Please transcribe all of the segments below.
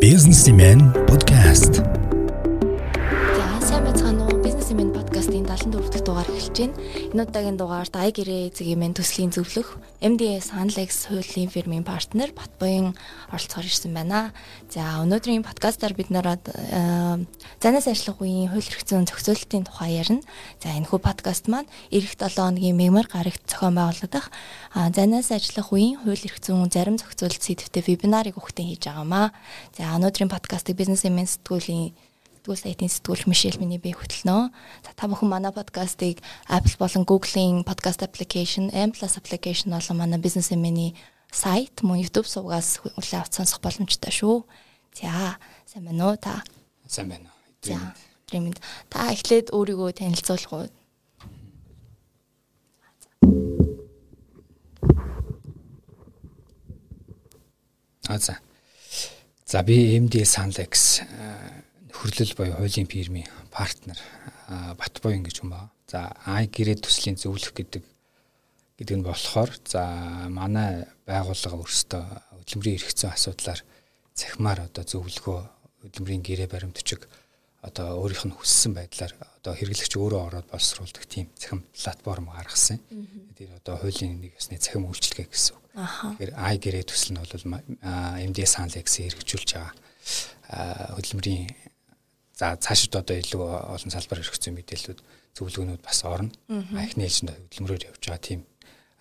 Businessman podcast. За 74 дахь дугаар эхэлж байна. Энэ удаагийн дугаарт ай гэрээ эзэгийн төслийн зөвлөх MDS Hanlex хуулийн фирмийн партнер Батбоён оролцохоор ирсэн байна. За өнөөдрийн подкастаар бид нараад занаас ажиллах үеийн хууль эрх зүйн зохицуулалтын тухай ярина. За энэ хүү подкаст маань эх 7 хоногийн мегмар гарагт зохион байгуулагдах занаас ажиллах үеийн хууль эрх зүйн зарим зохицуулалт сэдвтэй вебинарыг өгтөн хийж байгаамаа. За өнөөдрийн подкастыг Businessman сэтгүүлийн сэтгүүл сайтын сэтгүүлч Мишель миний бие хөтлөнө. За та бүхэн манай подкастыг Apple болон Google-ийн podcast application, M+ application болон манай Businessman-ийн сайт мөн YouTube сувгаас хүлээн авч сонсох боломжтой шүү. За сайн байна уу та? Сайн байна. Дремэнд та эхлээд өөрийгөө танилцуулах уу? А за. За би MD Sanlex нөхөрлөл буюу хуулийн фирмийн партнер Батбоён гэж хүн ба. За ай гэрээ төслийн зөвлөх гэдэг гэдэг нь болохоор за манай байгууллага өөрсдөө хөдөлмөрийн зүйн асуудлаар цахимаар одоо зөвлөгөө хөдөлмөрийн гэрээ баримтчиг одоо өөрийнх нь хүссэн байдлаар одоо хэрэглэгч өөрөө ороод боловсруулдаг тийм цахим платформ гаргасан. Тэгээд одоо хуулийн нэг ясны цахим үйлчилгээ гэсэн үг. Тэгэхээр ай гэрээ төсөл нь бол MD Sanlex-ийг хэрэгжүүлж байгаа хөдөлмөрийн за цаашид одоо илүү олон салбар хэрэгцсэн мэдээллүүд зөвлөгөөнүүд бас орно. Ахны ээлжинд хөдөлмөрөөр явж байгаа тийм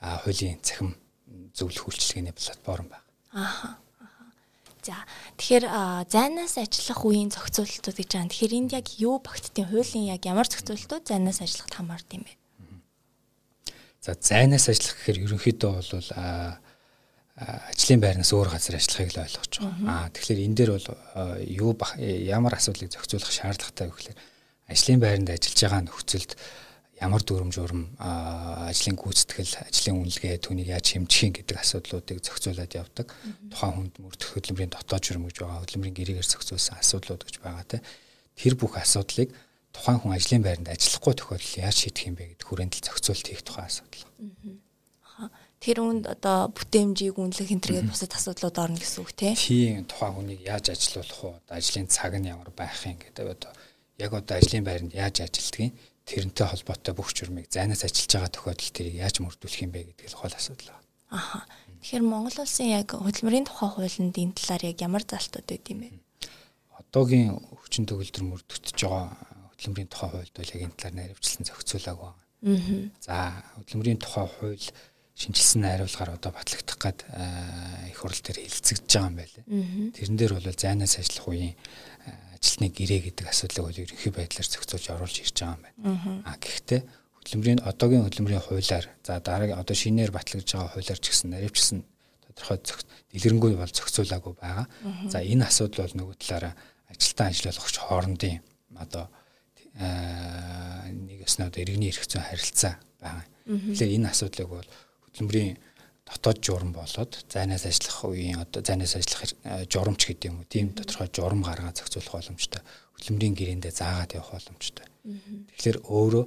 хуулийн цахим зөвлөх үйлчилгээний платформ байна. Ааха. За тэгэхээр зайнаас ажиллах үеийн зохицуулалтууд гэж байна. Тэгэхээр энд яг юу багтдیں۔ Хуулийн яг ямар зохицуулалтууд зайнаас ажиллахад хамаард юм бэ? За зайнаас ажиллах гэхээр ерөнхийдөө бол ажлын байрнаас өөр газар ажиллахыг л ойлгож байгаа. Аа тэгэхээр энэ дээр бол юу ямар асуудлыг зохицуулах шаардлагатай вэ гэхээр ажлын байранд ажиллаж байгаа нөхцөлд ямар дүрм журм ажлын гүйцэтгэл, ажлын үнэлгээ түүнийг яаж хэмжих гэдэг асуудлуудыг зохицуулаад явдаг. Тухайн хүнд мөрдөх хөдөлмөрийн дотоод журм гэж байгаа, хөдөлмөрийн гэрээгээр зохицуулсан асуудлууд гэж байгаа те. Тэр бүх асуудлыг тухайн хүн ажлын байранд ажиллахгүй тохиолдолд яаж шийдэх юм бэ гэдэг хүрээндэл зохицуулт хийх тухай асуудал. Тэр үнд одоо бүтээмжийг үнэлэх хэмтэргээд бусад асуудлууд орно гэсэн үг тийм. Тийм тухайн хүнийг яаж ажилуулах вэ? Ажлын цаг нь ямар байх юм гэдэг одоо яг одоо ажлын байранд яаж ажилдгийг тэрнтэй холбоотой бүх журмыг зайнаас ажиллаж байгаа тохиолдолд тэрийг яаж мөрдүүлэх юм бэ гэдэг л гол асуудал байна. Аха. Тэгэхээр Монгол улсын яг хөдөлмөрийн тухай хуулинд энэ талаар яг ямар залтууд байд юм бэ? Одоогийн хүчин төгөлдөр мөрдөгдөж байгаа хөдөлмөрийн тухай хуульд бол яг энэ талаар наривчлан зохицуулаагүй байна. Аа. За хөдөлмөрийн тухай хууль шинжилсэн найруулгаар одоо батлагдах гад их хурл дээр хилцэгдэж байгаа юм байлээ. Тэрэн дээр бол зайнаас ажиллах үеийн ажилтны гэрээ гэдэг асуудлыг бол ерөнхий байдлаар зохицуулж оруулж ирж байгаа юм байна. А гэхдээ хөдөлмөрийн одоогийн хөдөлмөрийн хуулиар за дараагийн одоо шинээр батлагдж байгаа хуулиар ч гэсэн наривчсан тодорхой дэлгэрэнгүй бол зохицуулаагүй байгаа. За энэ асуудал бол нөгөө талаараа ажилтан ажиллуулагч хоорондын одоо нэг өснө одоо иргэний эрх зүйн харилцаа байгаа. Тэгэхээр энэ асуудлыг бол хөдөлмөрийн дотоод журам болоод зайнаас ажиллах үеийн одоо зайнаас ажиллах журамч гэдэг юм уу тийм тодорхой журам гаргаад зохицуулах боломжтой хөдөлмөрийн гэрээндээ заагаад явах боломжтой. Тэгэхээр өөрөө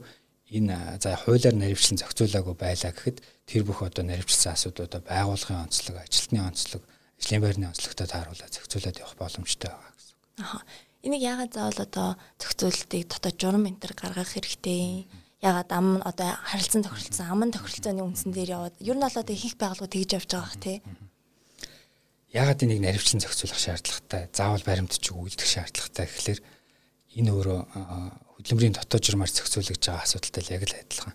энэ за хуулиар наривчлан зохицуулаагүй байлаа гэхэд тэр бүх одоо наривчсан асуудлуудаа байгууллагын онцлог, ажилтны онцлог, ажлын байрны онцлогтой тааруулаад зохицуулаад явах боломжтой байгаа гэсэн үг. Аха. Энийг яагаад заавал одоо зохицуултыг дотоод журам энэ төр гаргах хэрэгтэй юм? Ягаад ам одоо харилцан тохиролцсон аман тохиролцооны үндсэн дээр яваад ер нь бол одоо ихэнх байгууллагууд тэгж явж байгаа бах тий. Ягаад энийг наривчлан зохицуулах шаардлагатай, заавал баримтчиг үйлдэх шаардлагатай гэхэлэр энэ өөрөө хөдөлмөрийн дотоод журмаар зохицуулж байгаа асуудалтай яг л адилхан.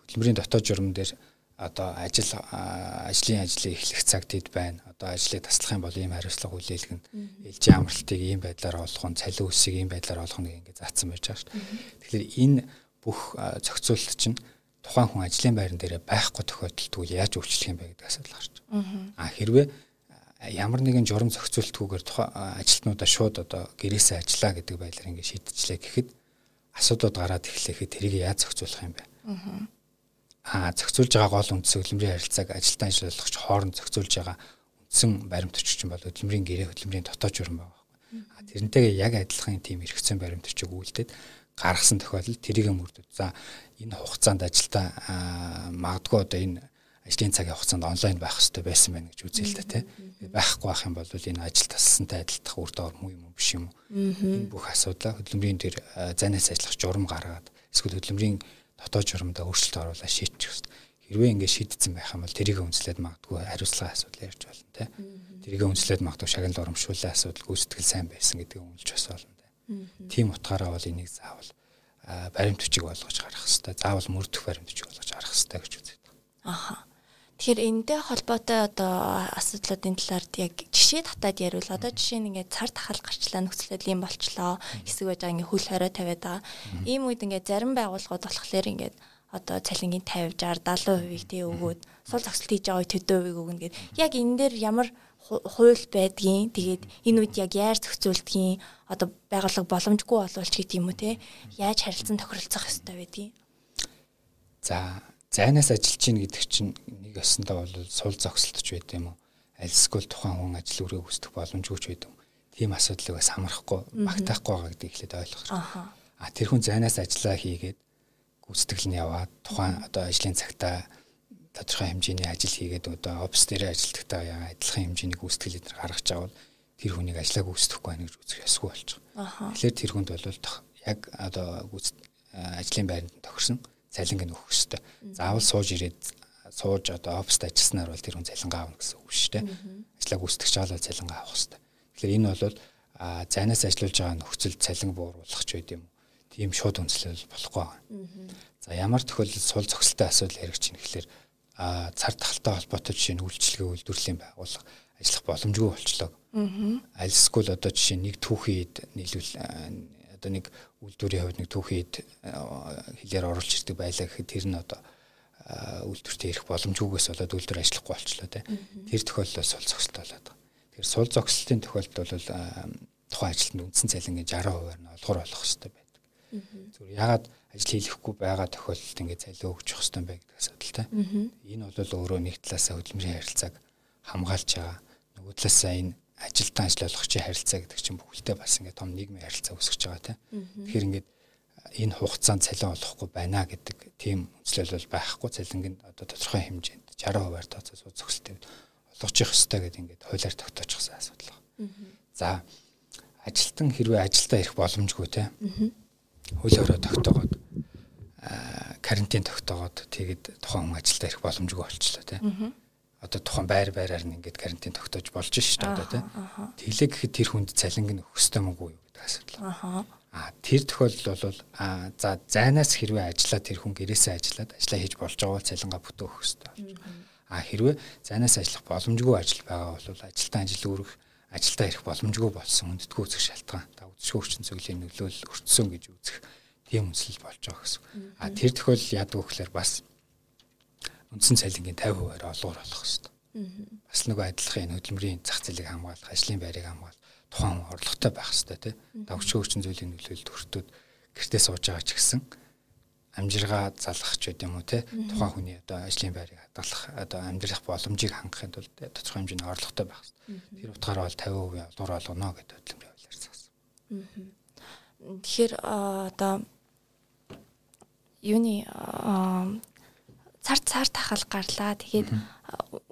Хөдөлмөрийн дотоод журам дээр одоо ажил ажлын ажлыг эхлэх цаг тэд байна. Одоо ажлыг таслах юм бол ийм хариуцлага хүлээлгэн ээлжийн амралтыг ийм байдлаар олох нь, цалин үсийг ийм байдлаар олох нь ингэ заасан байж байгаа шүү дээ. Тэгэхээр энэ бүх зохицуулалт чинь тухайн хүн ажлын байран дээр байхгүй тохиолдолд яаж өөрчлөх юм бэ гэдэг асуудал гарч байгаа. А хэрвээ ямар нэгэн журам зохицуултгүйгээр тухайн ажилтнуудаа шууд одоо гэрээсээ ажиллаа гэдэг байдлаар ингэ шийдчихлээ гэхэд асуудлууд гараад эхлэхэд тэрийг яаж зохицуулах юм бэ? Аа зохицуулж байгаа гол үндс хөдөлмөрийн харилцааг ажилтан ажиллуулагч хооронд зохицуулж байгаа үндсэн баримт өчгч бол хөдөлмөрийн гэрээ хөдөлмөрийн дотоод журам байгаа тэрнтэйгээ яг адилхан тийм эргэцэн баримт өчг үйлдээд гаргасан тохиолдолд тэрийг мөрдөд. За энэ хугацаанд ажилдаа магадгүй одоо энэ ажлын цагийн хугацаанд онлайн байх хэрэгтэй байсан байна гэж үзээ л да тий. Байхгүй байх юм бол энэ ажил тассантай адилдах үр дагавар муу юм уу биш юм уу? Энэ бүх асуудлаа хөдөлмөрийн дээр занаас ажиллах журам гаргаад эсвэл хөдөлмөрийн дотоод журамдаа өөрчлөлт оруулаад шийдчих хэрэгтэй. Хэрвээ ингэ шийдсэн байх юм бол тэрийг үнслээд магадгүй хариуцлагын асуудал ярьж болно тий. Тэрийг үнслээд магадгүй шагнал урамшууллаа асуудал гүйцэтгэл сайн байсан гэдгийг үнэлж бас болно. Тийм утгаараа бол энийг заавал баримт бичиг болгож гарах хэрэгтэй. Заавал мөрдөх баримт бичиг болгож гарах хэрэгтэй гэж үздэг. Аха. Тэгэхээр энэтэй холбоотой одоо асуудлуудын талаар яг жишээ татаад ярил. Одоо жишээ нь ингээд цар тахал гарчлаа нөхцөлөд юм болчлоо. Хэсэг байж байгаа ингээд хөл хорой тавиад байгаа. Ийм үед ингээд зарим байгууллагууд болохоор ингээд одоо цалингийн 50 60 70%-ийг тий өгөөд сул зогсолт хийж байгаа төдөө хувийг өгнө гэд. Яг энэ дээр ямар хууль байдгийн тэгээд энэ үед яг яаж зохицуулдгийн одоо байгууллага боломжгүй болвол ч гэдэм юм уу те яаж харилцан тохиролцох ёстой байдгийг. За зайнаас ажиллаж гин гэдэг чинь нэг ясандаа бол сул зогсолтч байд юм уу? Альсгүй тухайн хүн ажил үрээ үүсдэх боломжгүй ч байд юм. Тийм асуудлыг бас хамрахгүй багтаахгүй байгаа гэдгийг эхлээд ойлгох. А тэр хүн зайнаас ажиллаа хийгээд гүйцэтгэл нь яваад тухайн одоо ажлын цагтаа тодорхой хэмжээний ажил хийгээд одоо офис дээр ажилтгатаа адилхан хэмжээний гүйцэтгэл эдгээр гаргаж авал тэр хүнийг ажлаа гүйцэтгэхгүй байна гэж үзэх ёсгүй байгаа. Тэгэхээр тэр хүнд бол яг одоо ажлын байранд тохирсон цалинг нь өгөх ёстой. Заавал сууж ирээд сууж одоо оффист ажилласнаар бол тэр хүн цалингаа авна гэсэн үг шүү дээ. Ажлаа гүйцэтгэж байгаа бол цалингаа авах ёстой. Тэгэхээр энэ бол зайнаас ажиллаж байгаа нөхцөл цалин бууруулах ч байд юм. Тийм шууд үнслэл болохгүй. За ямар тохиолдолд сул зохистой асуудал хэрэгж чинь гэхэлэр цар тахалтай холбоотой жишээ нь үйлчлэгээ үйлдвэрлэлийн байгууллага ажиллах боломжгүй болчлоо. Альсгүй л одоо жишээ нэг түүхийд нийлүүл одоо нэг үйлдвэрийн хувьд нэг түүхийд хэлээр оруулж ирдэг байлаа гэхэд тэр нь одоо үйлдвэртээ ирэх боломжгүйгээс болоод үйлдвэр ажиллахгүй болчлоо те. Тэр тохиолдолд сул зогсолт болоод байгаа. Тэгэхээр сул зогсолтын тохиолдолд бол тухайн ажилтнад үндсэн цалингийн 60%-аар нь олгор болох хэрэгтэй байдаг. Зүгээр ягаад ажил хийхгүй байгаа тохиолдолд ингээд цалин өгч явах хэрэгтэй бай гэдэг асуудал те. Энэ бол өөрөө нэг талаасаа хөдөлмөрийн харилцааг хамгаалж байгаа. Нөгөө талаасаа энэ ажилтан ажил олгогчийн харилцаа гэдэг чинь бүхэлдээ бас ингээд том нийгмийн харилцаа үүсгэж байгаа тийм. Тэгэхээр ингээд энэ хугацаанд цалин олохгүй байна гэдэг тийм үндэслэл бол байхгүй цалингийн одоо тодорхой хэмжээнд 60%-аар тооцоо сууд зөксөлтэй олгож явах хэрэгтэй гэдэг ингээд хуулиар тогтоочихсан асуудал байна. За ажилтан хэрвээ ажилдаа ирэх боломжгүй тийм. Хуулиараа тогтоогоод карантин тогтоогоод тэгээд тухайн хүн ажилдаа ирэх боломжгүй болчихлоо тийм одоо тухайн байр байраар нь ингээд карантин тогтоож болж шүү дээ одоо тийм. Тэглээ гэхэд тэр хүнд цалинг нь өгөх ёстой мөн үү гэдэг асуудал. Аа тэр тохиолдол бол аа за зайнаас хэрвээ ажиллаад тэр хүн гэрээсээ ажиллаад ажиллаа хийж болж байгаа бол цалингаа бүтээх ёстой болж. Аа хэрвээ зайнаас ажиллах боломжгүй ажил байгаа бол ажилтан ажил үүрэх ажилдаа ирэх боломжгүй болсон хүндэтгэл үүсэх шалтгаан та үдшгүй хүчин зүйлийн нөлөөлөл өртсөн гэж үзэх тийм үндэслэл болж байгаа гэсэн. Аа тэр тохиолдол яадаг гэхээр бас үндсэн цалингийн 50%-аар олгоор болох хэрэгтэй. Бас нөгөө адилхан хөдөлмөрийн зах зээлийг хамгаалах, ажлын байрыг хамгаалах тухайн орлоготой байх хэрэгтэй тий. Давч өөрчн зүйлийн нөлөөлөлд өртөөд гэртээ сууж байгаа ч гэсэн амжиргаа залгах ч гэдэм үү те тухайн хүний одоо ажлын байрыг хадгалах одоо амьдрах боломжийг хангахын тулд тодорхой хэмжээний орлоготой байх хэрэгтэй. Тэр утгаараа бол 50% олгор олгоно гэдэг хөдөлмөрийн хуулиар заасан. Тэгэхээр одоо юуны цар цар тахал гарлаа. Тэгээд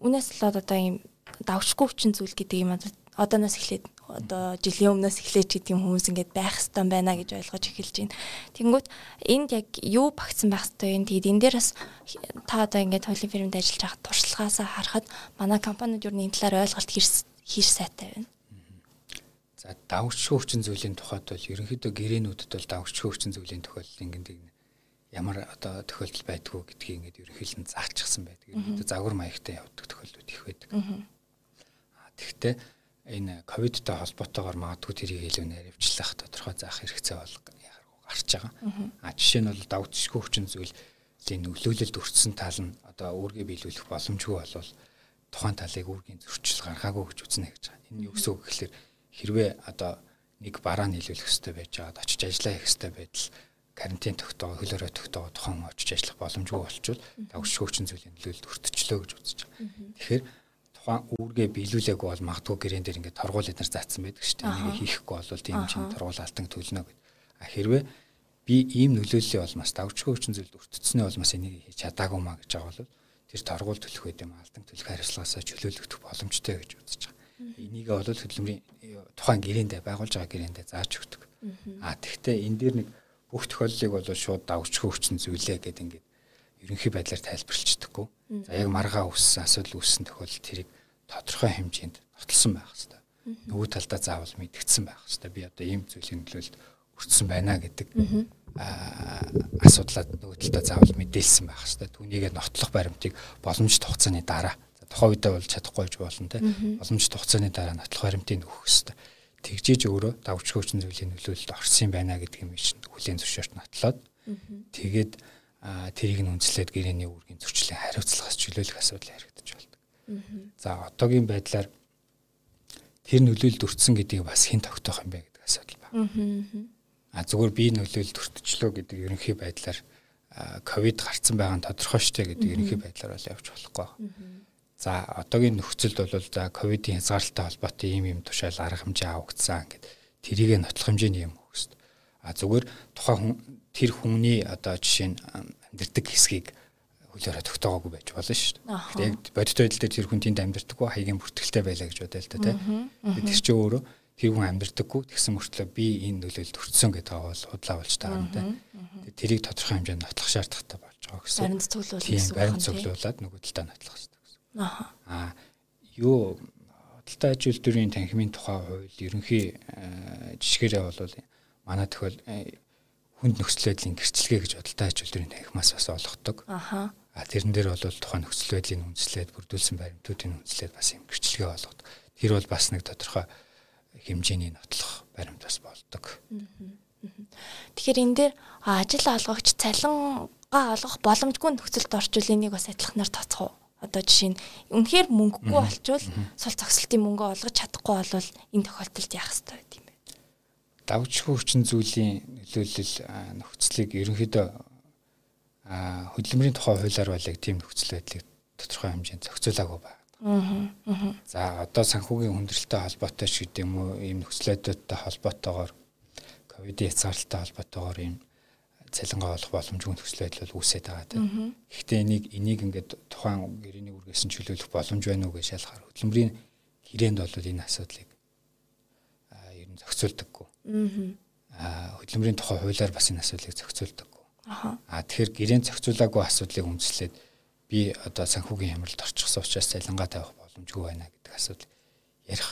үнээс болоод одоо ийм давшгүй хүчин зүйл гэдэг юм одооноос эхлээд одоо жилийн өмнөөс эхлэж гэдэг юм хүмүүс ингээд байх хэвээр байна гэж ойлгож эхэлж байна. Тэнгүүт энд яг юу багтсан байх хэвээр юм. Тэгээд энэ дээр бас та одоо ингээд хуулийн фирмд ажиллаж байгаа туршлагаасаа харахад манай компаниуд юу нэг талаар ойлголт хийш сайтай байна. За давшгүй хүчин зүйлийн тухайд бол ерөнхийдөө гэрээнүүдэд бол давшгүй хүчин зүйлийн тохиолдол ингээд ямар одоо тохиолдол байдгүй гэдгийг ингээд ерөнхийдөө заачихсан байдаг. Ерөнхийдөө загвар маягтай явдаг тохиолдлууд их байдаг. Тэгвэл энэ ковидтай холбоотойгоор магадгүй тэрийг илүү наривчлах тодорхой заах хэрэгцээ бол яхаргүй гарч байгаа. Аа жишээ нь бол давтшгүй хүчин зүйлийн нөлөөлөлд өртсөн тал нь одоо үүргээ биелүүлэх боломжгүй болвол тухайн талыг үүргийн зөрчил гаргаагүй гэж үзнэ гэж байгаа. Энэ юу гэсэн үг гэхээр хэрвээ одоо нэг бараа нийлүүлэх хэрэгтэй байж байгаад очиж ажиллаа хийх хэрэгтэй байтал карантин тогтоогоо хөлөөрөө тогтоогоо тухайн очиж ажиллах боломжгүй болчвол давшгүйчин зүйлийн нөлөөлөлд өртөчлөө гэж үзэж байгаа. Тэгэхээр тухайн үүргээ биелүүлээгүй бол магадгүй гэрэн дээр ингээд торгуул эднэр заасан байдаг шүү дээ. Энийг хийхгүй бол тийм чинь торгуул алтан төлнө гэд. А хэрвээ би ийм нөлөөллийн улмаас давшгүйчин зүйлд өртөцсөний улмаас энийг хийж чадаагүй маа гэж байгаа бол тэр торгуул төлөх байд юм алдан төлөх хариуцлагаасаа чөлөөлөгдөх боломжтой гэж үзэж байгаа. Энийг бол хөдөлмөрийн тухайн гэрээндээ байгуулж байгаа гэрээндээ зааж өгдөг. А тэгвэл энэ дээр нэг бүх тохиоллыг бол шууд давчгүй хүчин зүйлээ гэдэг ингээд ерөнхий байдлаар тайлбарлагддаггүй. За яг маргаа үүссэн асуудал үүссэн тохиолдолд тэрийг тодорхой хэмжээнд нотолсон байх хэрэгтэй. Нөгөө талдаа заавал мэдгдсэн байх хэрэгтэй. Би одоо ийм зүйлийн нөлөөлөлд өртсөн байна гэдэг асуудлаа нөгөө талдаа заавал мэдээлсэн байх хэрэгтэй. Түүнийгээ нотлох баримтыг боломжит хугацааны дараа тухайн үедээ бол чадахгүй гэж болно те. Боломжит хугацааны дараа нотлох баримтыг өгөх хэрэгтэй. Тэгжээж өөрөө давж хөөчн зүйлийн нөлөөлөлд орсон байна гэдэг юм чинь хүлийн зөвшөөрт нотлоод тэгээд тэрийг нь үндэслээд гэрээний үүргийн зөрчлийн хариуцлагаас чөлөөлөх асуудал харагдаж байна. За одоогийн байдлаар тэр нөлөөлөлд өртсөн гэдгийг бас хэн тогтоох юм бэ гэдэг асуудал байна. А зүгээр би нөлөөлөлд өртөжлөө гэдэг ерөнхий байдлаар ковид гарцсан байгаа нь тодорхой штэ гэдэг ерөнхий байдлаар бол явж болохгүй. За одоогийн нөхцөлд бол за ковидын хязгаарлалтай холбоотой ийм юм тушаал арга хэмжээ авагдсан гэд тэрийг нотлох хэмжээний юм өгс. А зүгээр тухайн тэр хүмүүний одоо жишээ нь амьдэрдэг хэсгийг хөлөөрөө тогтоогоогүй байж болно шүү дээ. Яг бодит байдал дээр тэр хүн тэнд амьдэрдэггүй хаягийн бүртгэлтэй байлаа гэж бодоё л да тийм. Тэр чинь өөрөө тэр хүн амьдэрдэггүй тэгсэн мөртлөө би энэ нөлөөлөлд өртсөн гэдэг бол худлаа болж байгаа юм тийм. Тэрийг тодорхой хэмжээнд нотлох шаардлагатай болж байгаа гэсэн. Баримт цуглуулах гэсэн. Тийм баримт цуглуулад нөгөө талдаа нотлох хэрэгтэй гэсэн. Аа. юу худалдаа аж үйлдвэрийн танхимын тухай хууль ерөнхий жишгээрээ бол манай тохиол хүнд нөхцөл байдлын гэрчлэгээ гэж худалдаа аж үйлдвэрийн танхимаас бас олгодог. Аха. А тэрэн дээр бол тухайн нөхцөл байдлыг үндэслээд бүрдүүлсэн баримтуудыг үндэслээд бас юм гэрчлэгээ болгодог. Тэр бол бас нэг тодорхой хэмжээний нотлох баримт бас болдог. Тэгэхээр энэ дээр ажил олгогч цалингаа олгох боломжгүй нөхцөлд орчуулын нэг бас адилханаар тооцох уу? Одоо жишээ нь үнэхээр мөнгөгүй болчвол сул зогсолтын мөнгө олгож чадахгүй бол энэ тохиолдолд яах ёстой вэ юм бэ? Давчгүй хүчин зүйлийн нөлөөлөл нөхцөлийг ерөнхийдөө хөдөлмөрийн тухай хуулиар бол яг тийм нөхцөл байдлыг тодорхой хэмжээнд зохицуулаагүй байна. За одоо санхүүгийн хүндрэлтэй холбоотой ч гэдэг юм уу ийм нөхцөл байдлуудтай холбоотойгоор ковидын хязгаарлалтай холбоотойгоор ийм цалингаа олох боломжгүй нөхцөл байдал үүсээд байгаа тийм. Гэхдээ энийг энийг ингээд тухайн гэрээний үргээс нь чөлөөлөх боломж байна уу гэж шалахаар хөдөлмөрийн гэрээнд бол энэ асуудлыг ер нь зохицуулдаггүй. Аа хөдөлмөрийн тухай хуулиар бас энэ асуудлыг зохицуулдаг Аа тэгэхээр гэрээнд зохицуулаагүй асуудлыг үндэслээд би одоо санхүүгийн хямралд орчихсон учраас цалингаа тавих боломжгүй байна гэдэг асуудал ярих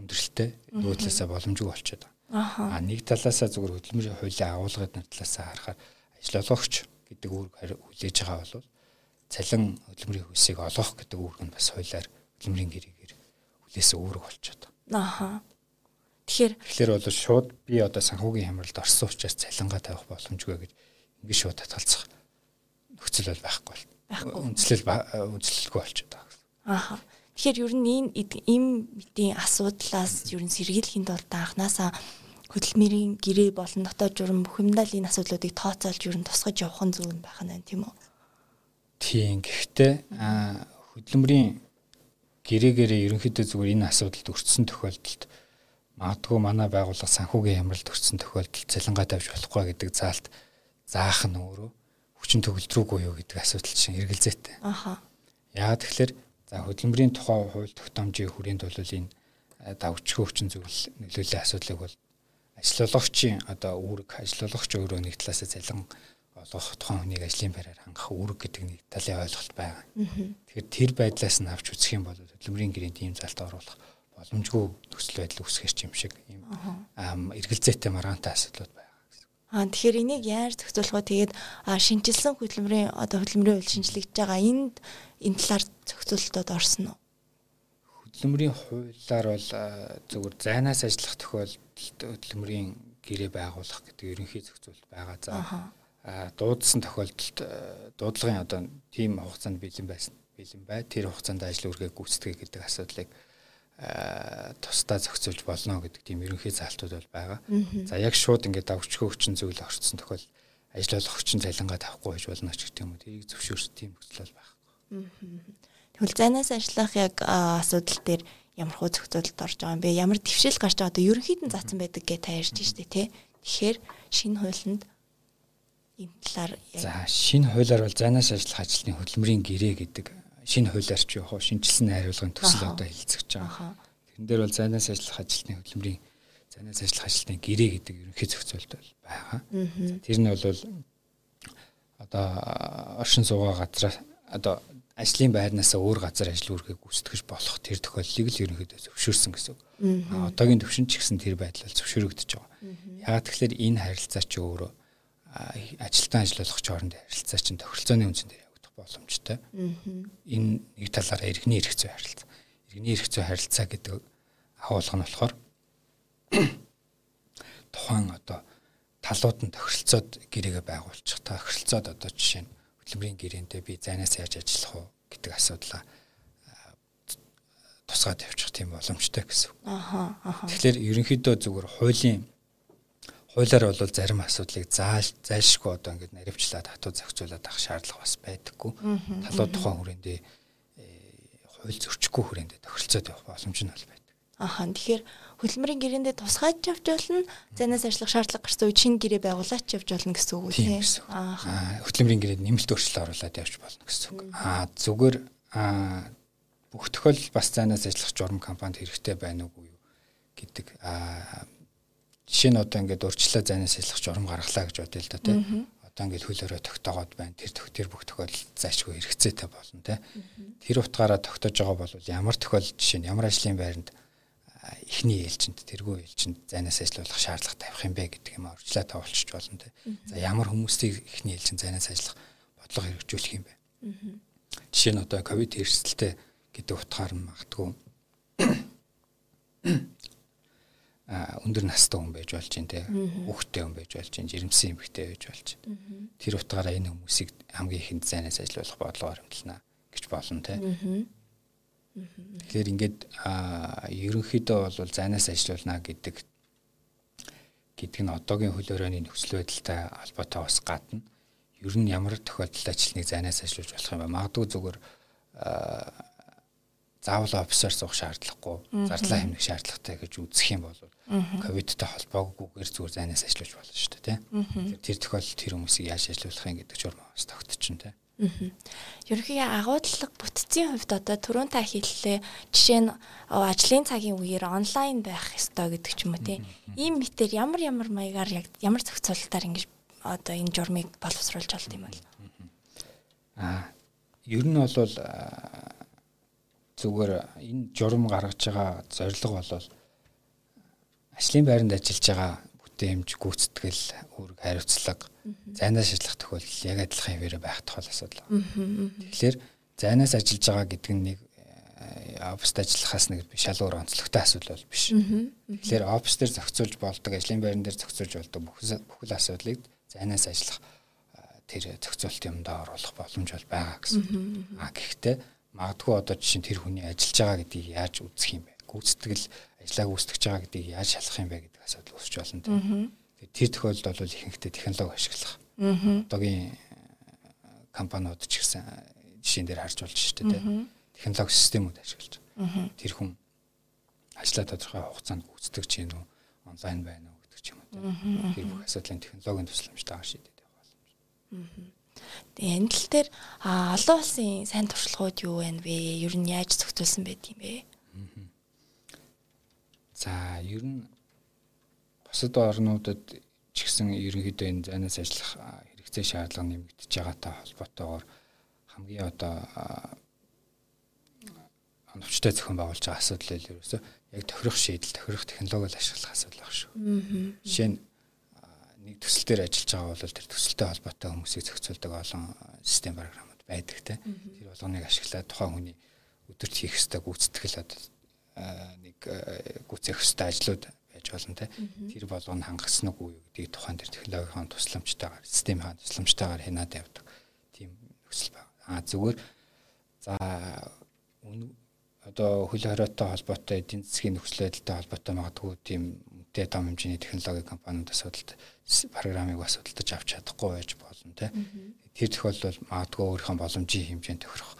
өндөрлөлттэй нөгөө талаасаа боломжгүй болчиход байгаа. Аа нэг талаасаа зүгээр хөдөлмөрийн хуулийн агуулгын талаасаа харахаар ажил олгогч гэдэг үүрэг хүлээж байгаа бол цалин хөдөлмөрийн хүйсийг олгох гэдэг үүрэг нь бас хуулиар хөдөлмөрийн гэрээгээр хүлээсэн үүрэг болчиход байгаа. Аха. Тэгэхээр тэгэхээр бол шууд би одоо санхүүгийн хямралд орсон учраас цалингаа тавих боломжгүй гэж ингээд шууд татгалзах нөхцөл бол байхгүй бол үндэслэл үндэслэлгүй болчиход байгаа. Ааха. Тэгэхээр ер нь энэ им мэдийн асуудлаас ер нь сэргийлэхэд бол анханасаа хөдөлмөрийн гэрээ болон дотоод журам бүх юмдаа л энэ асуудлуудыг тооцоолж ер нь тусгаж явах нь зөв байх нь тийм үү? Тийм. Гэхдээ хөдөлмөрийн гэрээгээрээ ерөнхийдөө зүгээр энэ асуудалд өртсөн тохиолдолд магадгүй манай байгууллага санхүүгийн хямралд өртсөн тохиолдолд цалингаа тавьж болохгүй гэдэг заалт заах нь өөрөө хүчин төгөлд рүү буюу гэдэг асуудал чинь эргэлзээтэй. Аха. Яагаад тэгэхээр за хөдөлмөрийн тухай хууль тогтоомжийн хүрээнд бол энэ давчгүй хүчин зөвлөл нөлөөллийн асуудлыг бол ажиллуулагчийн одоо үүрэг ажиллуулагч өөрөө нэг талаасаа цалин олгох тухайн хүнийг ажлын байраар хангах үүрэг гэдэг нэг талын ойлголт байгаа. Тэгэхээр тэр байдлаас нь авч үзэх юм бол хөдөлмөрийн гэрээнд ийм залт оруулах боломжгүй нөхцөл байдал үүсгэж юм шиг ийм эргэлзээтэй маргаантай асуудлууд байна. Аа тэгэхээр энийг яаж зохицуулах вэ? Тэгээд шинжилсэн хөдөлмөрийн одоо хөдөлмөрийн үйл шинжлэгдэж байгаа энд энэ талаар зохицуулалтад орсон уу? Хөдөлмөрийн хуулиар бол зөвхөн зайнаас ажиллах тохиолдолд хөдөлмөрийн гэрээ байгуулах гэдэг ерөнхий зохицуулалт байгаа. За дуудсан тохиолдолд дуудлагын одоо тийм хугацаанд бэлэн байсан бэлэн бай. Тэр хугацаанд ажил үргээ гүйцэтгэе гэдэг асуудлыг тусдаа зохицуулж болно гэдэг тийм ерөнхий заалтууд бол байгаа. За яг шууд ингээд давчгүй хүчин зүйл орцсон тохиол ажил олох хүчин цалингаа тавихгүй байж болно ч гэдэг юм уу. Тэрийг зөвшөөрөх тийм нөхцөл бол байхгүй. Тэгвэл зайнаас ажиллах яг асуудал дээр ямар хөө зохицуулалт орж байгаа юм бэ? Ямар твшил гарч байгаа одоо ерөнхийд нь заасан байдаг гэж та ярьж штэ тий. Тэгэхээр шинэ хуулинд энэ талаар За шинэ хуулиар бол зайнаас ажиллах ажилтны хөдөлмөрийн гэрээ гэдэг шинэ хуулиарч яг шинжилсэн хариулгын төсөл одоо хэлцэж байгаа. Тэрэн дээр бол зайнаас ажиллах ажилтны хөдөлмөрийн зайнаас ажиллах ажилтны гэрээ гэдэг ерөнхий зохицуулт бол байгаа. Тэр нь бол одоо оршин суугаа газраа одоо ажлын байрнаас өөр газар ажил үргээ гүйцэтгэж болох тэр тохиолдлыг л ерөнхийдөө зөвшөөрсөн гэсэн үг. А одоогийн төвшин ч гэсэн тэр байдал зөвшөөрөгдөж байгаа. Ягаад тэгэхээр энэ харилцаа чи өөрөө ажилтан ажиллах хоорондын харилцаа чинь тохиролцооны үнцэн дээр боломжтой. Энэ нэг талаараа иргэний зүй харилцаа. Иргэний зүй харилцаа гэдэг агуулга нь болохоор тухайн одоо талууд нь тохиролцоод гэрээгээ байгуулчих. Тохиролцоод одоо жишээ нь хөдөлмөрийн гэрээндээ би зайнаас яаж ажиллах уу гэдэг асуудлаа тусгаад явчих тийм боломжтой гэсэн. Аха. Аха. Тэгэхээр ерөнхийдөө зүгээр хуулийн хуулиар бол зарим асуудлыг заал зайлшгүй одоо ингээд наривчлаад хатуу зохицуулаад авах шаардлага бас байдаггүй. Талууд тухайн хүрээндээ хууль зөрчихгүй хүрээндээ тохиролцоод явах боломж нь бол байдаг. Аха. Тэгэхээр хөдөлмөрийн гэрээндээ тусгаж явж болно. Занаас ажиллах шаардлага гарсан үед шинэ гэрээ байгуулаач явж болно гэсэн үг үү тийм. Аа хөдөлмөрийн гэрээнд нэмэлт өөрчлөлт оруулаад явж болно гэсэн үг. Аа зүгээр аа бүх тохиолдол бас занаас ажиллах журам компанид хэрэгтэй байна уу гэдэг аа жишээ нь одоо ингээд урьдчилаа занаас ажиллах журам гаргалаа гэж бодъё л да тийм одоо ингээд хөлөөрөө тогтоогоод байна. Тэр тэр бүх тохиолдолд зайшгүй хэрэгцээтэй болно те. Тэр утгаараа тогтоож байгаа бол ямар тохиолдол жишээ нь ямар ажлын байранд эхний ээлжинд тэргүй ээлжинд зайнаас ажиллах шаардлага тавих юм бэ гэдэг юм орчлаа тавуулчих болно те. За ямар хүмүүсийг эхний ээлжинд зайнаас ажиллах бодлого хэрэгжүүлэх юм бэ? Жишээ нь одоо ковид эрсдэлтэй гэдэг утгаар нь магадгүй а өндөр настай хүн байж болж байна те. Хүүхдтэй хүн байж болж байна жирэмсэн эмэгтэй байж болж байна. Тэр утгаараа энэ хүмүүсийг хамгийн ихэнд зайнаас ажиллуулах бодлогоор хэмтэлнэ гэж болно те. Тэгэхээр ингээд ерөнхийдөө бол зайнаас ажиллана гэдэг гэдэг нь одоогийн хөл өрөөний нөхцөл байдалтай холбоотой бас гадна. Ер нь ямар тохиолдолд ажилтныг зайнаас ажиллуулж болох юм бэ? Магадгүй зүгээр заавал офисаар суух шаардлагагүй, зардлаа хэмнэх шаардлагатай гэж үзэх юм бол ковидтай холбоогүйгээр зүгээр зайнаас ажиллаж болно шүү дээ, тийм. Тэр тохиолдолд тэр хүмүүсийг яаж ажиллуулах юм гэдэг журам бас тогтчихно, тийм. Ерөнхий агуулга бүтцийн хувьд одоо түрүүн та хэллээ жишээ нь ажлын цагийн үеэр онлайн байх ёстой гэдэг ч юм уу тийм. Ийм мэтэр ямар ямар маягаар яг ямар зохицуулалтаар ингэж одоо энэ журмыг боловсруулж болд юм бол. Аа ер нь бол зүгээр энэ журам гаргаж байгаа зорилго бол ажлын байранд ажиллаж байгаа бүтээмж гүйцэтгэл үүрэг хариуцлага зайнаас ажиллах тохиолдол яг адилхан хിവэрэ байх тохиол асуудал. Тэгэхээр зайнаас ажиллаж байгаа гэдэг нь нэг э, оффист ажиллахаас нэг шалгуур онцлогтой асуудал бол биш. Тэгэхээр оффис дээр зохицуулж болдог, ажлын байран дээр зохицуулж болдог бүхэл асуудлыг зайнаас ажиллах э, тэр зохицуулт юмд оруулах боломж бол байгаа гэсэн. А гэхдээ магадгүй одоо жишээ нь тэр хүний ажиллаж байгаа гэдгийг яаж үзэх юм бэ? Гүйцэтгэл ажиллааг үүсгэж байгаа гэдгийг яаж шалах юм бэ гэдэг асуудал үүсч болно тэр тохиолдолд бол ихэнхдээ технологи ашиглах. Одоогийн э, компаниуд ч гэсэн жишээн дээр харж болж шүү дээ. Технологи системүүд ашиглаж. Тэр хүн ажлаа тодорхой хугацаанд гүйцэтгэж чинь үү, онлайн байна уу гэдэг ч юм уу. Тэр бүх асуудлын технологийн тусламжтайгаар шийдэж явах боломж. Тэгээ энэ тал дээр олон улсын сайн туршлагууд юу байна вэ? Ер нь яаж зохицуулсан байд юм бэ? За ер нь бусад орнуудад ч гэсэн ерөнхийдөө энэ зайнаас ажиллах хэрэгцээ шаардлага нэмэгдэж байгаатай холбоотойгоор хамгийн одоо оновчтой зохион байгуулж байгаа асуудал л ерөөсөө яг тохирох шийдэл, тохирох технологи ашиглах асуудал баг шүү. Жишээ нь нэг төсөл дээр ажиллаж байгаа бол тэр төсөлтэй холбоотой хүмүүсийг зохицуулдаг олон систем програмууд байдаг те. Тэр болгоныг ашиглаад тухайн хүний өдөрт хийх ёстой гүйцэтгэл одоо нэг гүйцээх ёстой ажлууд байж болно те. Тэр болгоно хангасан уу юу гэдгийг тухайн тэр технологийн тусламжтайгаар, системийн тусламжтайгаар хянаад явдаг. Тийм нөхцөл байна. Аа зүгээр за одоо хөл хориотой холбоотой эдийн засгийн нөхцөл байдалтай холбоотой магадгүй тийм үнэтэй том хэмжээний технологи компаниуд асуудалд программыг бас судалдаж авч чадахгүй байж болно те. Тэр тохиолдолд магадгүй өөрийнхөө боломжийн хэмжээнд тохирох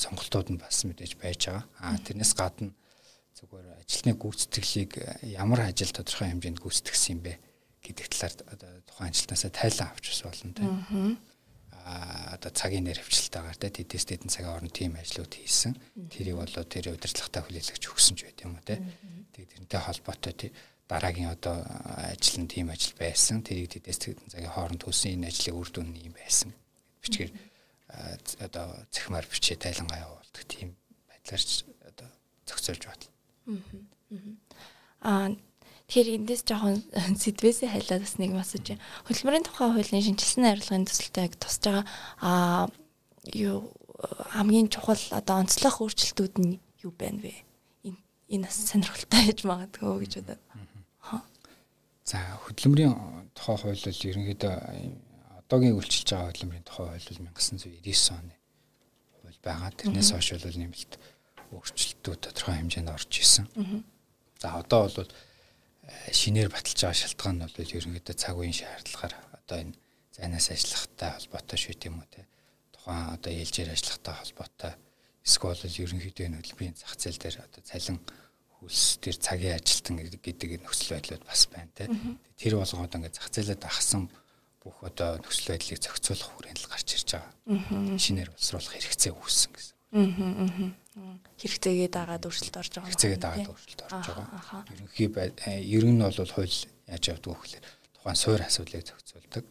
сонголтууд нь бас мэдээж байж байгаа. Аа тэрнээс гадна зүгээр ажилтны гүйцэтгэлийг ямар ажил тодорхой хэмжээнд гүйцэтгсэн юм бэ гэдэг талаар тухайн ажилтнаасаа тайлан авч бас болно тийм. Аа одоо цагийн нэр хвчлэлтэйгээр те тэдэс тэдэн цагийн орон тийм ажлууд хийсэн. Тэрийг бол тэр удирдлагатай хүлээлгэж өгсөн ч байт юм уу те. Тэгээд тэрнтэй холбоотой дараагийн одоо ажил нь тийм ажил байсан. Тэрийг тэдэс тэдэн цагийн хооронд төсөн энэ ажлын үр дүн юм байсан. Бичгээр одоо цахимаар бичээ тайлангаа явуулдаг тийм байдлаар ч одоо зохицуулж байна. Аа Тэгэхээр эндээс жоохон сэдвээсээ хайлаад бас нэг байна. Хөдөлмөрийн тухай хуулийн шинжилсэн арилгын төсөлтэй яг тусж байгаа аа юу хамгийн чухал одоо онцлог өөрчлөлтүүд нь юу байна вэ? Энэ энэ бас сонирхолтой байж магадгүй гэж бодоод. За хөдөлмөрийн тухай хууль бол ерөнхийдөө одоогийн үйлчилж байгаа хөдөлмөрийн тухай хууль бол 1999 оны хууль байгаа. Тэрнээс хойш бол нэмэлт өөрчлөлтүүд тодорхой хэмжээнд орж исэн. За одоо бол шинээр баталж байгаа шалтгаан нь бол ерөнхийдөө цаг үеийн шаардлагаар одоо энэ зайнаас ажиллахтай холбоотой шүү тийм үү те тухайн одоо ээлжээр ажиллахтай холбоотой эсвэл ерөнхийдөө энэ хөдөлмөрийн зах зээл дээр одоо цалин хөлс төр цагийн ажилтан гэдэг нөхцөл байдлууд бас байна те. Тэр болгоод ингээд зах зээлээ дагсан бүх одоо нөхцөл байдлыг зохицуулах хүрээнд л гарч ирж байгаа. Шинээр боловсруулах хэрэгцээ үүссэн гэсэн. Хэрэгцээгээ дагаад өөрчлөлт орж байгаа. Хэрэгцээгээ дагаад өөрчлөлт орж байгаа. Ерөнхий ер нь бол хууль яаж явдаг вэ гэхээр тухайн суур асуудлыг зохицуулдаг.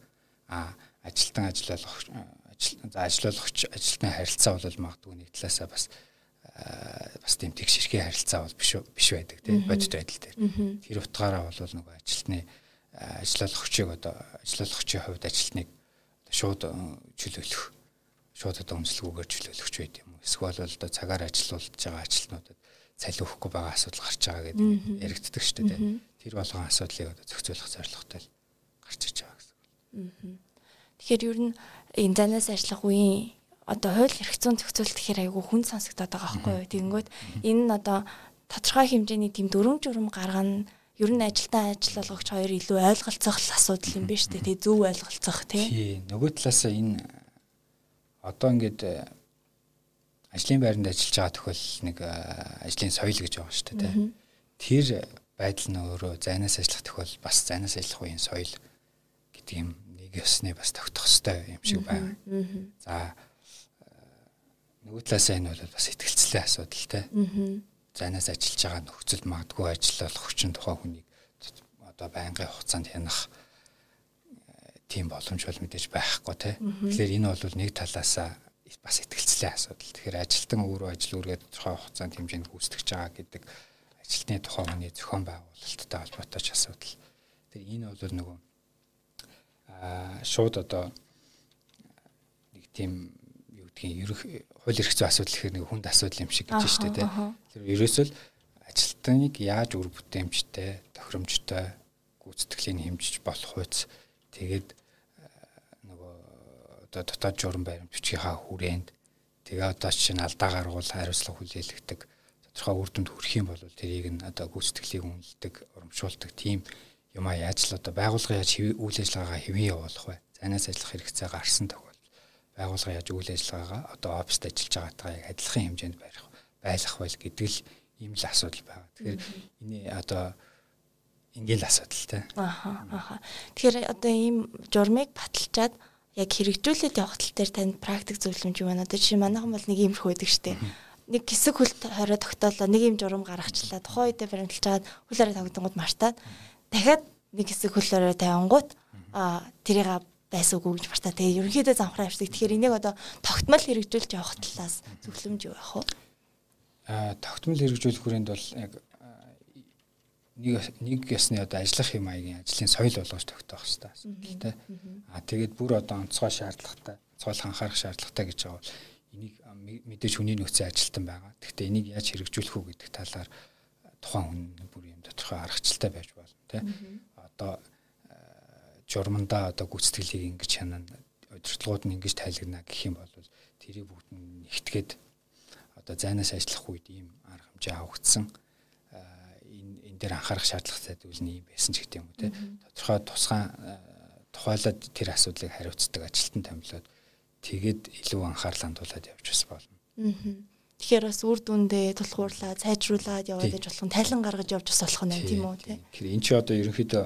А ажилтан ажиллах за ажиллуулагч ажилтны харилцаа бол магадгүй нэг талаасаа бас бас тийм тэг ширхээ харилцаа бол биш биш байдаг тийм бодит байдал дээр. Тэр утгаараа бол нөгөө ажилтны ажиллуулагчийг одоо ажиллуулагчийн хувьд ажилтныг шууд чөлөөлөх шууд одоо өмслгүүгээр чөлөөлөгч байд юм. Эсвэл бол одоо цагаар ажиллаулж байгаа ажилтнуудад цалин өгөхгүй байгаа асуудал гарч байгаа гэдэг яригддаг шүү дээ. Тэр болгон асуудлыг одоо зохицуулах зорилготой гарч иж байгаа гэсэн. Тэгэхээр ер нь энэ занаас ажиллах үеийн одоо хууль эрх зүйн зохицуулт гэхээр айгүй хүн сонсогдоод байгаа байхгүй юу. Тэгэнгүүт энэ нь одоо тодорхой хэмжээний тийм дүрм журм гаргана ер нь ажилтан ажил болгогч хоёр илүү ойлголцох асуудал юм биш үү? Тэг зөв ойлголцох тий. Нөгөө талаас энэ одоо ингээд э, ажлын байранд ажиллаж байгаа тохиол нэг э, ажлын соёл гэж байгаа шүү дээ. Тэр байдал нь өөрөө зайнаас ажиллах тохиол бас зайнаас ажиллах үеийн соёл гэдэг юм нэг ёсны бас тогтох хэрэгтэй юм шиг байна. За нөгөө талаасаа энэ бол бас ихтгэлцлийн асуудал те. Зайнаас ажиллаж байгаа нөхцөл магадгүй ажиллах хүчин тухай хүнийг одоо байнгын хугацаанд хянах тийм боломж бол мэдээж байхгүй тий. Тэгэхээр энэ бол нэг талаасаа бас ихтгэлцлийн асуудал. Тэгэхээр ажилтан өөрөө ажил үргээд тухайн хугацаанд хэмжээнд гүйцэтгэж байгаа гэдэг ажилтны тухайн хүний зохион байгуулалттай холбоотой ч асуудал. Тэр энэ бол нөгөө аа шууд одоо нэг тийм юу гэдгийг ерөх хууль эрх зүйн асуудал гэхээр нэг хүнд асуудал юм шиг гэж штэ тий. Тэр ерөөсөө ажилтныг яаж үр бүтээмжтэй, тохиромжтой гүйцэтгэлийн хэмжиж болох хүйц тэгээд одоо дотоод журам баримтчийнхаа хүрээнд тэгээ одоо чинь алдаа гаргуул хариуцлага хүлээлгдэг тодорхой үр дүнд хүрэх юм бол тэрийг нь одоо гүйцэтгэлийг үнэлдэг урамшуулдаг тийм юм а яаж л одоо байгууллага яаж үйл ажиллагаагаа хэвэн явуулах вэ? Занаас ажиллах хэрэгцээ гарсан тохиолдолд байгууллага яаж үйл ажиллагаагаа одоо оффист ажиллаж байгаагаа яг адилхан хэмжээнд барих байлгах байл гэдэг л ийм л асуудал байна. Тэгэхээр энэ одоо ингээл асуудал те. Аха аха. Тэгэхээр одоо ийм журмыг баталчаад яг хэрэгжүүлээд явах тал дээр танд практик зөвлөмж юу байна? Одоо жишээ манайхан бол нэг иймэрхүү байдаг штеп. Нэг хэсэг хөлт хорой тогтоолоо нэг юм журам гаргачлаа. Тухайн үедээ баримтлж чаад хөлөөрөө тогтонгууд мартаад дахиад нэг хэсэг хөлөөрөө тавингууд а тэрийг байсан үгүй гэж мартаа. Тэгээ ерөнхийдөө замхраа явчихдаг. Тэгэхээр энийг одоо тогтмол хэрэгжүүлж явах талаас зөвлөмж юу байх вэ? А тогтмол хэрэгжүүлэх хүрээнд бол яг нэг нэг ясны одоо ажиллах юм аягийн ажлын соёл болгож тогтоох хэрэгтэй асуудал тий. Аа тэгээд бүр одоо онцгой шаардлагатай, цоолох анхаарах шаардлагатай гэж байгаа бол энийг мэдээж хүний нөөцийн ажилтан байгаа. Гэхдээ энийг яаж хэрэгжүүлэх үү гэдэг талаар тухайн хүн бүр юм тодорхой аргачлалтай байж болно тий. Одоо журмандаа одоо гүйцэтгэлийг ингэж хянана, удирдлагууд нь ингэж тайлагна гэх юм бол тэрийг бүгд нь нэгтгээд одоо зайнаас ажиллах үед ийм арга хэмжээ авагдсан энэ дээр анхаарах шаардлагатай зүйл нь юм байсан ч гэдэг юм уу те. Тодорхой тусгай э, тухайлаад тэр асуудлыг хариуцдаг ажилтан томилоод тэгээд илүү анхаарал хандуулад явж бас болно. Тэгэхээр бас үр дүндээ тулгуурлаад, сайжруулад яваад яж болох нь тайлан гаргаж явж бас болох нь тийм үү те. Тэгэхээр эн чинь одоо ерөнхийдөө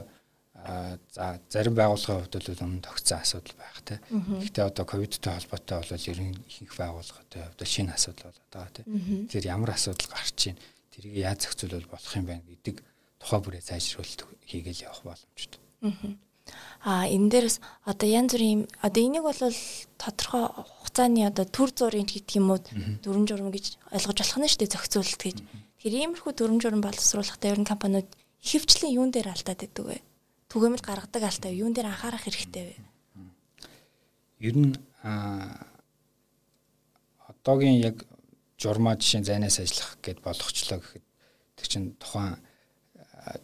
за зарим байгууллагын хувьд бол өмнө тогтсон асуудал байх тий. Гэхдээ одоо ковидтой холбоотой бол ерөн ихэнх байгууллагын хувьд шинэ асуудал болоод байгаа тий. Тэгэхээр ямар асуудал гарч ийн тэрийг яаж зохицуулбал болох юм бэ гэдэг тухай бүрээ сайжруулалт хийгээл явах боломжтой. Аа энэ дээрс одоо янз бүрийн одоо энийг бол тодорхой хугацааны одоо төр зургийн гэдэг юм уу дүрм журм гэж ойлгож болох нь шүү дээ зохицуулалт гэж. Тэгэхээр иймэрхүү дүрм журм боловсруулахдаа ер нь компаниуд ихэвчлэн юун дээр алдаад байдаг вэ? Түгээмэл гаргадаг алтай юун дээр анхаарах хэрэгтэй вэ? Ер нь одоогийн яг журмаа жишээ зайнаас ажиллах гэд болгочлоо гэхэд тэр чинь тухайн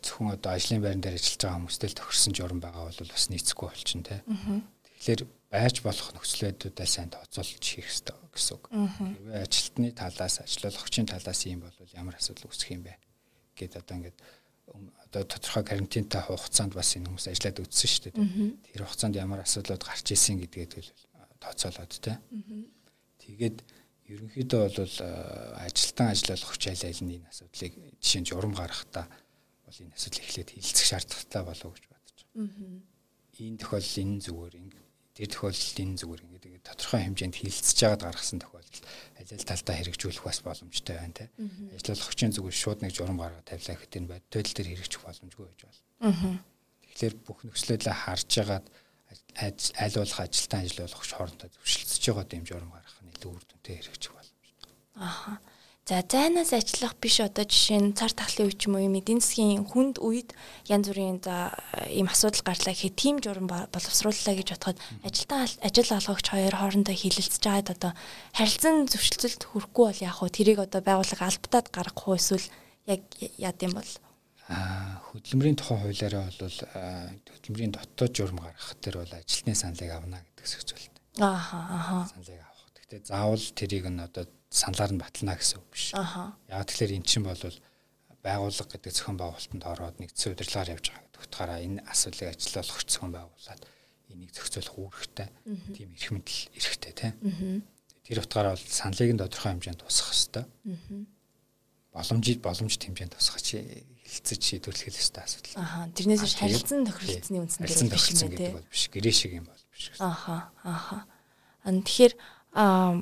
зөвхөн одоо ажлын байран дээр ажиллаж байгаа хүмүүстэй л тохирсон журам байгаа бол бас нийцэхгүй болчихно те. Тэгэхээр байж болох нөхцөл байдлуудаа сайн тооцоолж хийх хэрэгтэй гэсэн үг. Хэрвээ ажилтны талаас ажилгүйчийн талаас ийм бол ямар асуудал үүсэх юм бэ гэд одоо ингээд одоо тодорхой карантинтай хугацаанд бас энэ хүмүүс ажиллаад үтсэн шүү дээ. Тэр хугацаанд ямар асуудлууд гарч ирсэн гэдгээд тооцоолоод тэ. Тэгээд ерөнхийдөө бол ажилтан ажиллах хүч айл айлны энэ асуудлыг жишээ нь журам гаргахтаа бол энэ асуудал эхлээд хилцэх шаардлагатай болов гэж бодож байгаа. Энэ тохиолдол энэ зүгээр тэр тохиолдолд энэ зүгээр ингээд тодорхой хэмжээнд хилцэж байгаад гаргасан тохиолдолд ажил талдаа хэрэгжүүлэх бас боломжтой байна те. Ажиллагчийн зүгээр шууд нэг журам гаргаад тавилаа гэхэд энэ бодитол төр хэрэгжих боломжгүй байж болно. Тэгэхээр бүх нөхцлөлөө харж агаад аль болох ажилтан ажиллагч хоорондоо зөвшөлдсөж байгаа юм журам гаргах нь илүү үр дүнтэй хэрэгжих боломжтой. Аха. За зайнаас ажиллах биш одоо жишээ нь цар тахлын үе ч юм уу юм эдийн засгийн хүнд үед янз бүрийн за ийм асуудал гарлаа гэхэд тийм журам боловсрууллаа гэж бодоход ажилтан ажил олгогч хоёр хоорондоо хилэлцэж байгаад одоо харилцан зөвшөлтөлд хүрэхгүй бол яах вэ? Тэрийг одоо байгууллага албатаад гаргах уу эсвэл яг яад юм бол хөдөлмөрийн тухай хуулиараа бол хөдөлмөрийн дотоод журам гаргах тэр бол ажилтны саналыг авна гэдэг зөвцөлт. Ааха ааха. Саналыг авах. Гэхдээ заавал тэрийг нь одоо саналаар нь батлана гэсэн үг биш. Яг тэгэхээр эн чинь бол байгууллага гэдэг зохион байгуулалтанд ороод нэгдсэн удирдлагаар явж байгаа гэдэг утгаараа энэ асуудлыг ажиллах зохион байгуулаад энийг зохицуулах үүрэгтэй. Тийм эрх мэдэл эрхтэй тийм. Тэр утгаараа бол саналыг нь тодорхой хэмжээнд тусах хэрэгтэй. Боломжид боломжит хэмжээнд тусгах чи хилцэж шийдвэрлэх хэрэгтэй асуудал. Аа тэрнээс харилцан тохиролцсны үндсэн дээр биш юм тийм. Биш гэрээ шиг юм бол биш. Ааха ааха. Тэгэхээр аа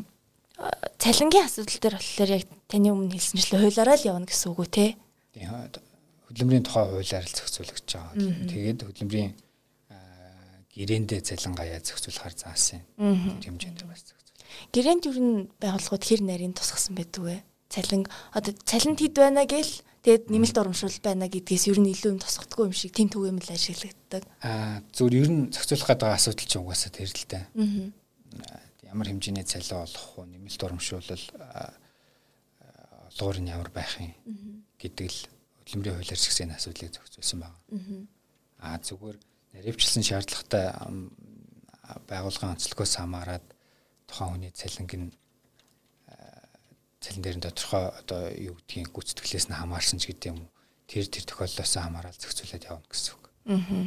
цалингийн асуудал дээр болохоор яг таны өмнө хэлсэнчлээ хуулиараа л явна гэсэн үг үү те? Хөдөлмөрийн тухай хуулиар л зохицуулагч байгаа. Тэгээд хөдөлмөрийн гэрээндээ цалингаяа зохицуулахар заасан. Тэр хэмжээнд бас зохицуул. Гэрээнд юу н байгууллагууд хэр нарийн тусгасан байдаг вэ? Цалин одоо цалинт хэд байна гээл тэгээд нэмэлт урамшуул байна гэдгээс ер нь илүү юм тусгадаггүй юм шиг тийм түгээмэл ажиглагддаг. Аа зүгээр ер нь зохицуулах гэдэг асуудал ч угаасаа тэр л дээ. Аа ямар хэмжээний цалин олох уу нэмэлт урамшуулал олгоор нь ямар байх юм гэдэг л хөдөлмөрийн хуулиар зэгсэний асуудлыг зохицуулсан байна. Аа зүгээр наривчлсан шаардлагатай байгууллагын онцлогоос хамаарат тухайн хүний цалинг нь цалин дээр нь тодорхой одоо юу гэдгийг гүйцэтгэлээс нь хамаарсан ч гэдэг юм уу тэр тэр тохиоллоос хамаарал зохицуулаад явна гэсэн үг.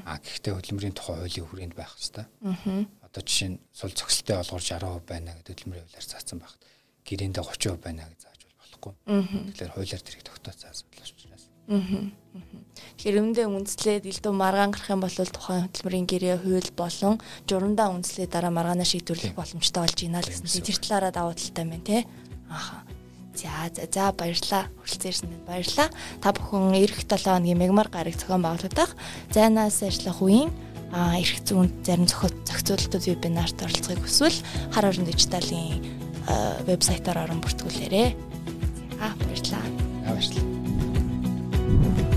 Аа гэхдээ хөдөлмөрийн тухай хуулийн хүрээнд байх хэвээр одоо жишээ нь сул зөксөлтэй олгор 60% байна гэдэг хөдөлмөрийн хуулиар заасан багт гэрээндээ 30% байна гэж зааж болохгүй. Тэгэхээр хуулиар тэрийг тогтооцсон учраас. Тэгэхээр өмнөдөө үндэслээд элдв маргаан гарах юм бол тухайн хөдөлмөрийн гэрээ хууль болон журамдаа үндэслээд дараа маргаанаа шийдвэрлэх боломжтой болж байна л гэсэн. Тэр талаараа давуу талтай байна те. Аха. За за за баярлаа. Хүрэлцээрсэнд баярлаа. Та бүхэн эх 7 хоногийн мегмар гараг зохион байгуулагдах зайнаас ажиллах үеийн эрх зүйн зарим зохицуулалтууд вебинарт оролцохыг хүсвэл хар орон дижиталын вебсайтаар орон бүртгүүлээрэй. Аа баярлалаа. Баярлалаа.